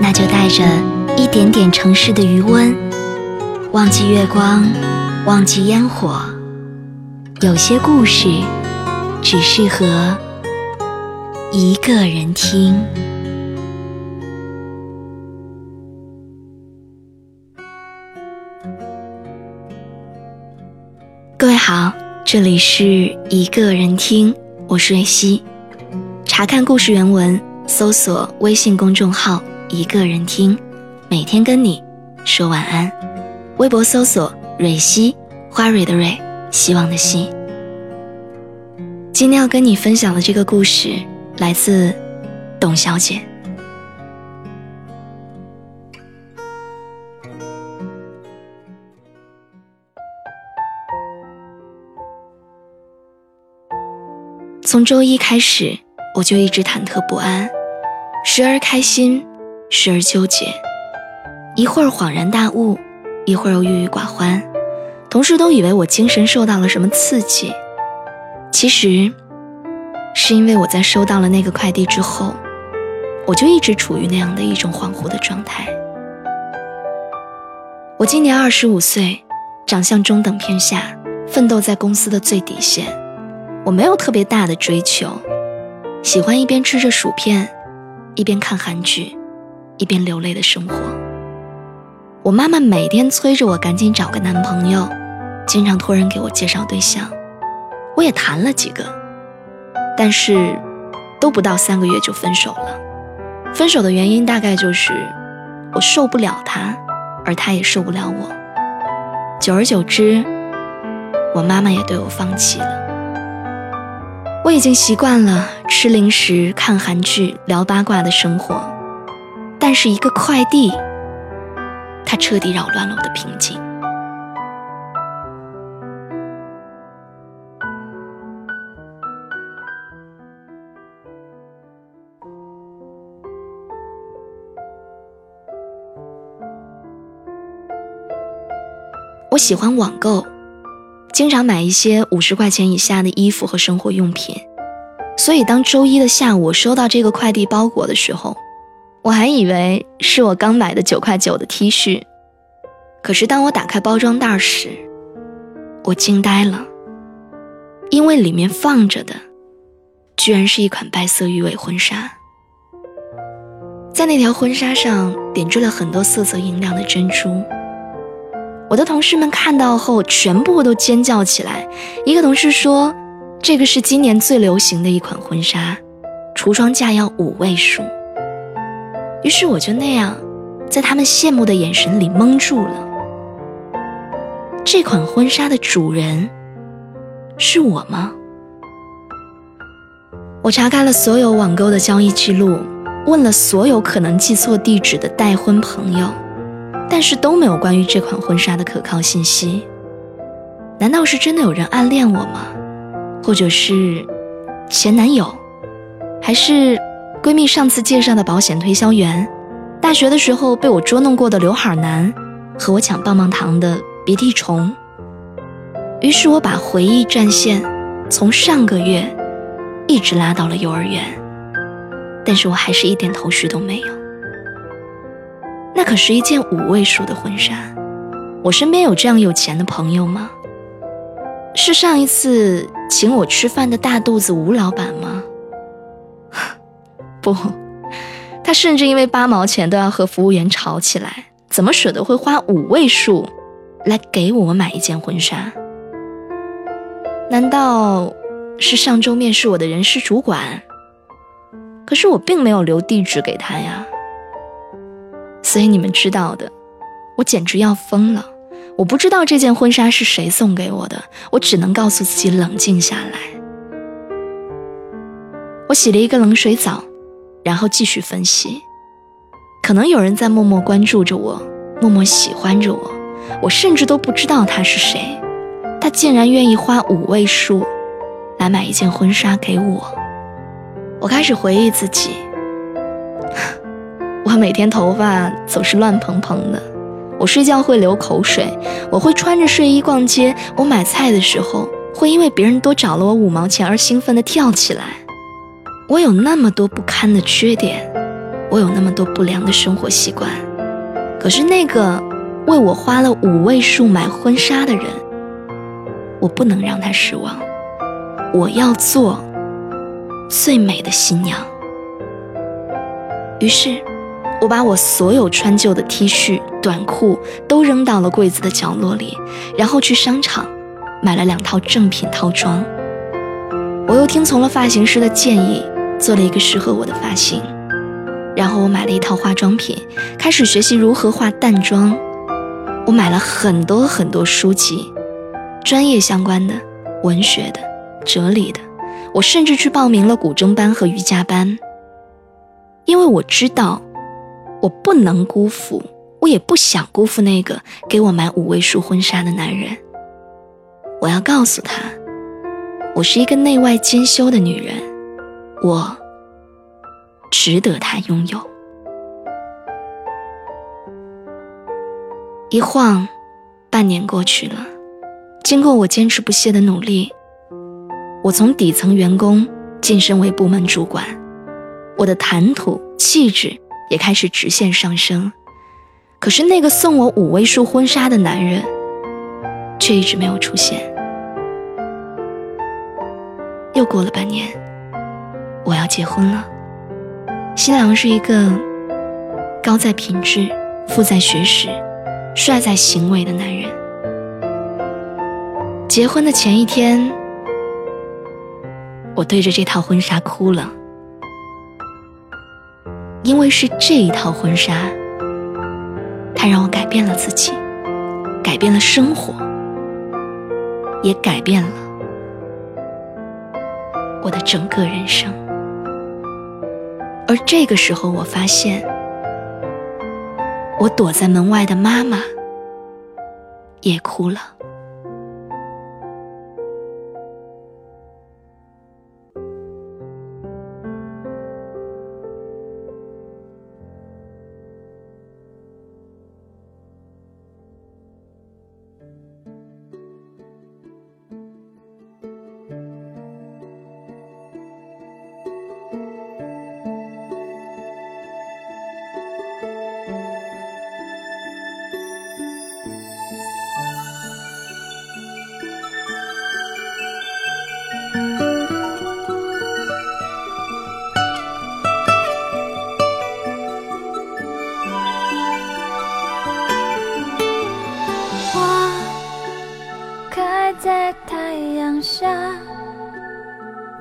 那就带着一点点城市的余温，忘记月光，忘记烟火。有些故事只适合一个人听。各位好，这里是一个人听，我是瑞希。查看故事原文，搜索微信公众号。一个人听，每天跟你说晚安。微博搜索“蕊希”，花蕊的蕊，希望的希。今天要跟你分享的这个故事来自董小姐。从周一开始，我就一直忐忑不安，时而开心。时而纠结，一会儿恍然大悟，一会儿又郁郁寡欢。同事都以为我精神受到了什么刺激，其实是因为我在收到了那个快递之后，我就一直处于那样的一种恍惚的状态。我今年二十五岁，长相中等偏下，奋斗在公司的最底线。我没有特别大的追求，喜欢一边吃着薯片，一边看韩剧。一边流泪的生活。我妈妈每天催着我赶紧找个男朋友，经常托人给我介绍对象。我也谈了几个，但是都不到三个月就分手了。分手的原因大概就是我受不了他，而他也受不了我。久而久之，我妈妈也对我放弃了。我已经习惯了吃零食、看韩剧、聊八卦的生活。但是一个快递，它彻底扰乱了我的平静。我喜欢网购，经常买一些五十块钱以下的衣服和生活用品，所以当周一的下午我收到这个快递包裹的时候。我还以为是我刚买的九块九的 T 恤，可是当我打开包装袋时，我惊呆了，因为里面放着的，居然是一款白色鱼尾婚纱。在那条婚纱上点缀了很多色泽莹亮的珍珠。我的同事们看到后，全部都尖叫起来。一个同事说：“这个是今年最流行的一款婚纱，橱窗价要五位数。”于是我就那样，在他们羡慕的眼神里蒙住了。这款婚纱的主人是我吗？我查看了所有网购的交易记录，问了所有可能寄错地址的带婚朋友，但是都没有关于这款婚纱的可靠信息。难道是真的有人暗恋我吗？或者是前男友？还是？闺蜜上次介绍的保险推销员，大学的时候被我捉弄过的刘海男，和我抢棒棒糖的鼻涕虫。于是我把回忆战线从上个月一直拉到了幼儿园，但是我还是一点头绪都没有。那可是一件五位数的婚纱，我身边有这样有钱的朋友吗？是上一次请我吃饭的大肚子吴老板吗？不，他甚至因为八毛钱都要和服务员吵起来，怎么舍得会花五位数来给我买一件婚纱？难道是上周面试我的人事主管？可是我并没有留地址给他呀。所以你们知道的，我简直要疯了。我不知道这件婚纱是谁送给我的，我只能告诉自己冷静下来。我洗了一个冷水澡。然后继续分析，可能有人在默默关注着我，默默喜欢着我，我甚至都不知道他是谁，他竟然愿意花五位数来买一件婚纱给我。我开始回忆自己，我每天头发总是乱蓬蓬的，我睡觉会流口水，我会穿着睡衣逛街，我买菜的时候会因为别人多找了我五毛钱而兴奋地跳起来。我有那么多不堪的缺点，我有那么多不良的生活习惯，可是那个为我花了五位数买婚纱的人，我不能让他失望，我要做。最美的新娘。于是，我把我所有穿旧的 T 恤、短裤都扔到了柜子的角落里，然后去商场买了两套正品套装。我又听从了发型师的建议，做了一个适合我的发型。然后我买了一套化妆品，开始学习如何化淡妆。我买了很多很多书籍，专业相关的、文学的、哲理的。我甚至去报名了古筝班和瑜伽班，因为我知道，我不能辜负，我也不想辜负那个给我买五位数婚纱的男人。我要告诉他，我是一个内外兼修的女人，我值得他拥有。一晃，半年过去了，经过我坚持不懈的努力。我从底层员工晋升为部门主管，我的谈吐气质也开始直线上升。可是那个送我五位数婚纱的男人，却一直没有出现。又过了半年，我要结婚了。新郎是一个高在品质、富在学识、帅在行为的男人。结婚的前一天。我对着这套婚纱哭了，因为是这一套婚纱，它让我改变了自己，改变了生活，也改变了我的整个人生。而这个时候，我发现，我躲在门外的妈妈也哭了。在太阳下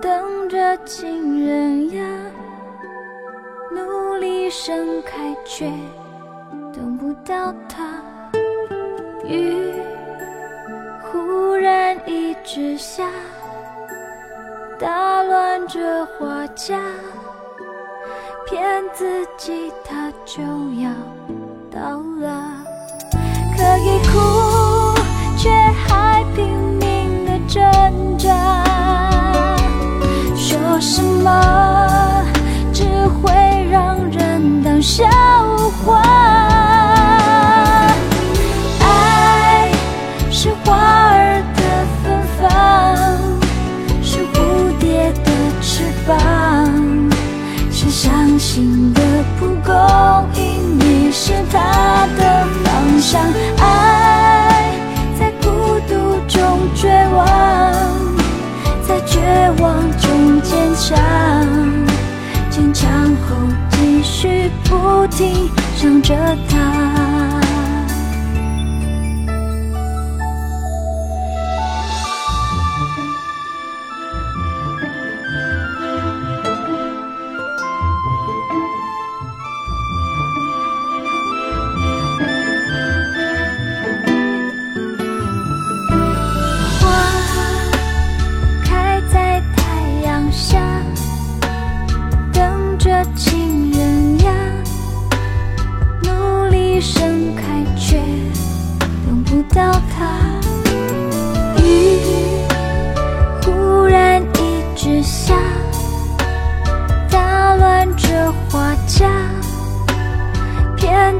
等着情人呀，努力盛开却等不到它。雨忽然一直下，打乱这花架，骗自己它就要到了，可以哭说什么只会让人当笑话。不停想着他。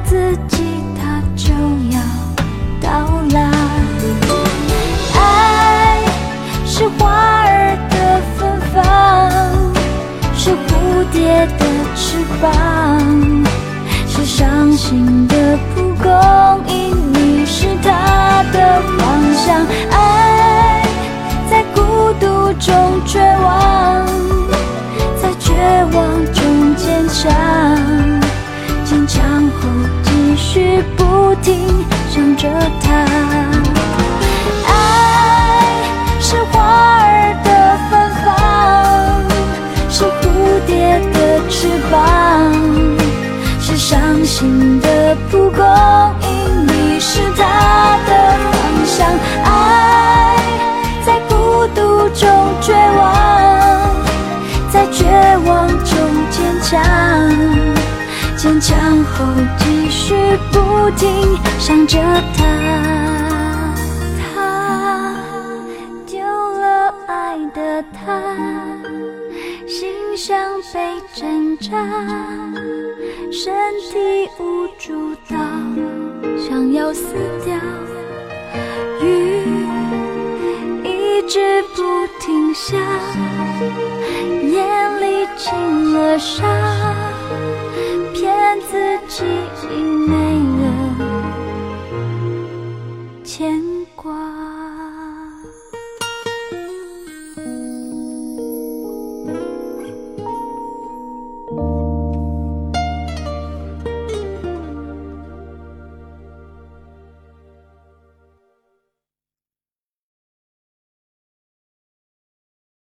自己它就要到来。爱是花儿的芬芳，是蝴蝶的翅膀，是伤心的蒲公英，你是它的方向。爱在孤独中着它。爱是花儿的芬芳，是蝴蝶的翅膀，是伤心的蒲公英，你是它的方向。爱在孤独中绝望，在绝望中坚强，坚强后继续不停想着他。他丢了爱的他，心像被针扎，身体无助到想要死掉。雨一直不停下，眼里进了沙，骗自己已没